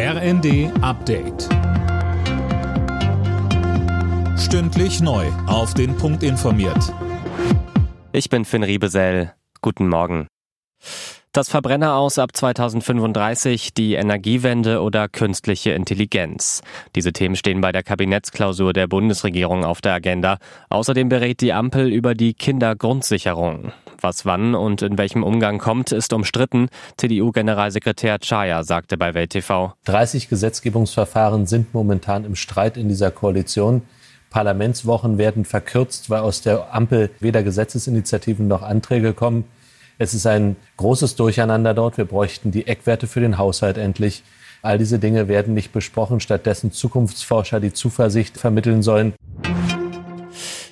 RND Update. Stündlich neu. Auf den Punkt informiert. Ich bin Finn Riebesell. Guten Morgen. Das Verbrenner aus ab 2035, die Energiewende oder künstliche Intelligenz. Diese Themen stehen bei der Kabinettsklausur der Bundesregierung auf der Agenda. Außerdem berät die Ampel über die Kindergrundsicherung. Was wann und in welchem Umgang kommt, ist umstritten. CDU-Generalsekretär Chaya sagte bei Welt TV. 30 Gesetzgebungsverfahren sind momentan im Streit in dieser Koalition. Parlamentswochen werden verkürzt, weil aus der Ampel weder Gesetzesinitiativen noch Anträge kommen. Es ist ein großes Durcheinander dort. Wir bräuchten die Eckwerte für den Haushalt endlich. All diese Dinge werden nicht besprochen, stattdessen Zukunftsforscher die Zuversicht vermitteln sollen.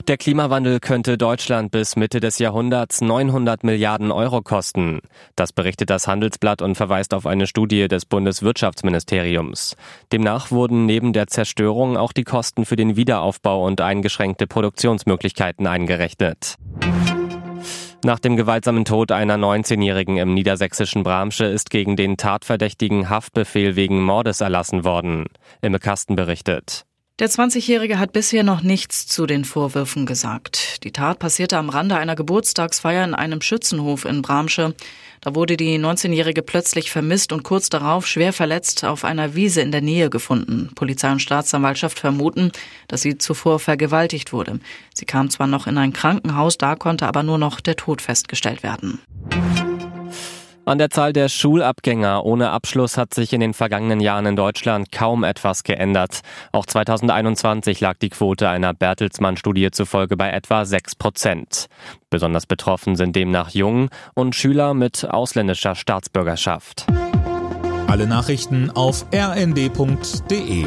Der Klimawandel könnte Deutschland bis Mitte des Jahrhunderts 900 Milliarden Euro kosten. Das berichtet das Handelsblatt und verweist auf eine Studie des Bundeswirtschaftsministeriums. Demnach wurden neben der Zerstörung auch die Kosten für den Wiederaufbau und eingeschränkte Produktionsmöglichkeiten eingerechnet. Nach dem gewaltsamen Tod einer 19-Jährigen im niedersächsischen Bramsche ist gegen den Tatverdächtigen Haftbefehl wegen Mordes erlassen worden. Imme Kasten berichtet. Der 20-Jährige hat bisher noch nichts zu den Vorwürfen gesagt. Die Tat passierte am Rande einer Geburtstagsfeier in einem Schützenhof in Bramsche. Da wurde die 19-Jährige plötzlich vermisst und kurz darauf schwer verletzt auf einer Wiese in der Nähe gefunden. Polizei und Staatsanwaltschaft vermuten, dass sie zuvor vergewaltigt wurde. Sie kam zwar noch in ein Krankenhaus, da konnte aber nur noch der Tod festgestellt werden. An der Zahl der Schulabgänger ohne Abschluss hat sich in den vergangenen Jahren in Deutschland kaum etwas geändert. Auch 2021 lag die Quote einer Bertelsmann-Studie zufolge bei etwa 6 Prozent. Besonders betroffen sind demnach Jungen und Schüler mit ausländischer Staatsbürgerschaft. Alle Nachrichten auf rnd.de